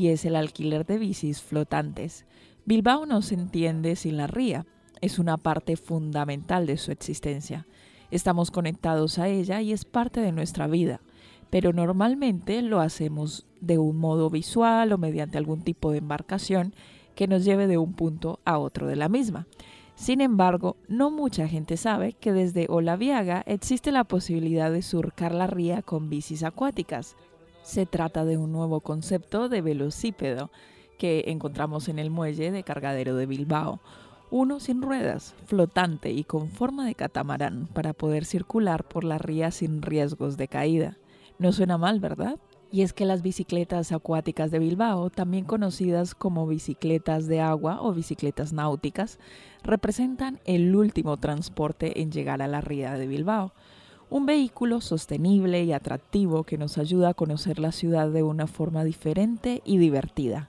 y es el alquiler de bicis flotantes. Bilbao no se entiende sin la ría, es una parte fundamental de su existencia. Estamos conectados a ella y es parte de nuestra vida, pero normalmente lo hacemos de un modo visual o mediante algún tipo de embarcación que nos lleve de un punto a otro de la misma. Sin embargo, no mucha gente sabe que desde Olaviaga existe la posibilidad de surcar la ría con bicis acuáticas. Se trata de un nuevo concepto de velocípedo que encontramos en el muelle de cargadero de Bilbao, uno sin ruedas, flotante y con forma de catamarán para poder circular por la ría sin riesgos de caída. No suena mal, ¿verdad? Y es que las bicicletas acuáticas de Bilbao, también conocidas como bicicletas de agua o bicicletas náuticas, representan el último transporte en llegar a la ría de Bilbao. Un vehículo sostenible y atractivo que nos ayuda a conocer la ciudad de una forma diferente y divertida.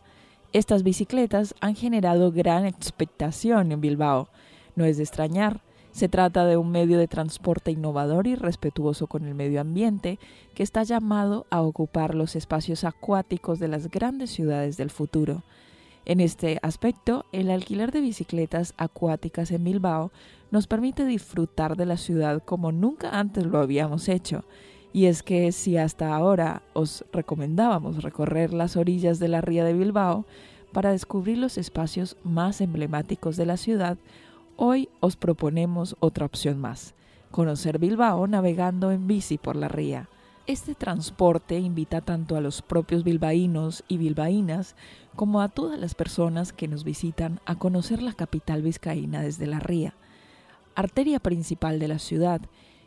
Estas bicicletas han generado gran expectación en Bilbao. No es de extrañar, se trata de un medio de transporte innovador y respetuoso con el medio ambiente que está llamado a ocupar los espacios acuáticos de las grandes ciudades del futuro. En este aspecto, el alquiler de bicicletas acuáticas en Bilbao nos permite disfrutar de la ciudad como nunca antes lo habíamos hecho y es que si hasta ahora os recomendábamos recorrer las orillas de la ría de Bilbao para descubrir los espacios más emblemáticos de la ciudad, hoy os proponemos otra opción más, conocer Bilbao navegando en bici por la ría. Este transporte invita tanto a los propios bilbaínos y bilbaínas como a todas las personas que nos visitan a conocer la capital vizcaína desde la ría, arteria principal de la ciudad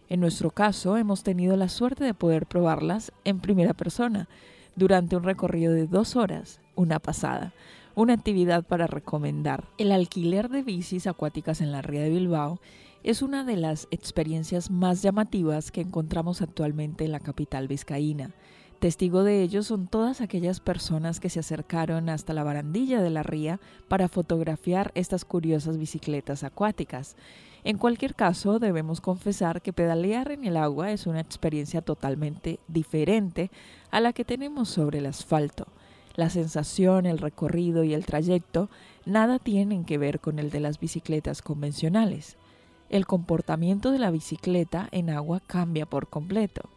en nuestro caso, hemos tenido la suerte de poder probarlas en primera persona durante un recorrido de dos horas, una pasada, una actividad para recomendar. El alquiler de bicis acuáticas en la ría de Bilbao es una de las experiencias más llamativas que encontramos actualmente en la capital vizcaína. Testigo de ello son todas aquellas personas que se acercaron hasta la barandilla de la ría para fotografiar estas curiosas bicicletas acuáticas. En cualquier caso, debemos confesar que pedalear en el agua es una experiencia totalmente diferente a la que tenemos sobre el asfalto. La sensación, el recorrido y el trayecto nada tienen que ver con el de las bicicletas convencionales. El comportamiento de la bicicleta en agua cambia por completo.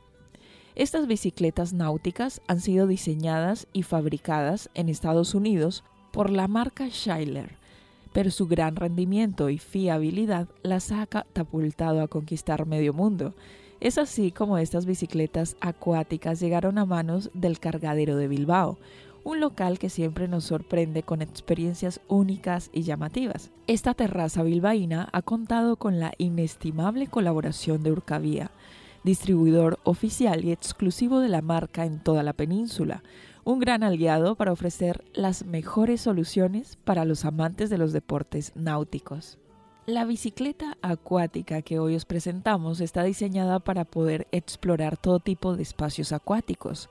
Estas bicicletas náuticas han sido diseñadas y fabricadas en Estados Unidos por la marca Schuyler, pero su gran rendimiento y fiabilidad las ha catapultado a conquistar medio mundo. Es así como estas bicicletas acuáticas llegaron a manos del cargadero de Bilbao, un local que siempre nos sorprende con experiencias únicas y llamativas. Esta terraza bilbaína ha contado con la inestimable colaboración de Urcavía, distribuidor oficial y exclusivo de la marca en toda la península, un gran aliado para ofrecer las mejores soluciones para los amantes de los deportes náuticos. La bicicleta acuática que hoy os presentamos está diseñada para poder explorar todo tipo de espacios acuáticos,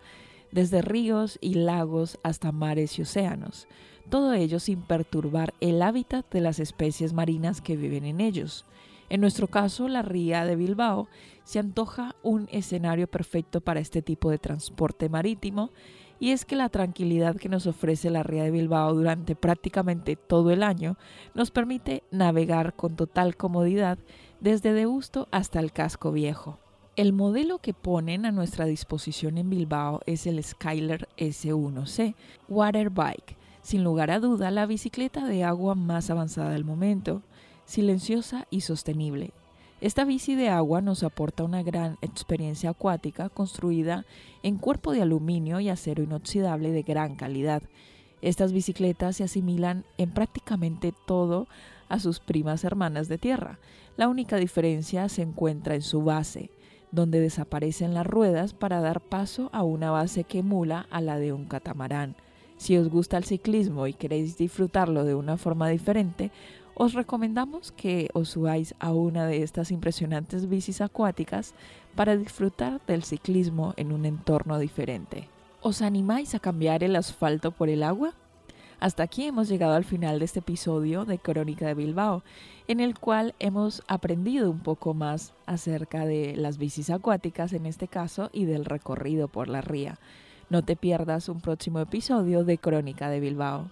desde ríos y lagos hasta mares y océanos, todo ello sin perturbar el hábitat de las especies marinas que viven en ellos. En nuestro caso, la ría de Bilbao se antoja un escenario perfecto para este tipo de transporte marítimo y es que la tranquilidad que nos ofrece la ría de Bilbao durante prácticamente todo el año nos permite navegar con total comodidad desde Deusto hasta el casco viejo. El modelo que ponen a nuestra disposición en Bilbao es el Skyler S1C Water Bike, sin lugar a duda la bicicleta de agua más avanzada del momento, silenciosa y sostenible, esta bici de agua nos aporta una gran experiencia acuática construida en cuerpo de aluminio y acero inoxidable de gran calidad. Estas bicicletas se asimilan en prácticamente todo a sus primas hermanas de tierra. La única diferencia se encuentra en su base, donde desaparecen las ruedas para dar paso a una base que emula a la de un catamarán. Si os gusta el ciclismo y queréis disfrutarlo de una forma diferente, os recomendamos que os subáis a una de estas impresionantes bicis acuáticas para disfrutar del ciclismo en un entorno diferente. ¿Os animáis a cambiar el asfalto por el agua? Hasta aquí hemos llegado al final de este episodio de Crónica de Bilbao, en el cual hemos aprendido un poco más acerca de las bicis acuáticas en este caso y del recorrido por la ría. No te pierdas un próximo episodio de Crónica de Bilbao.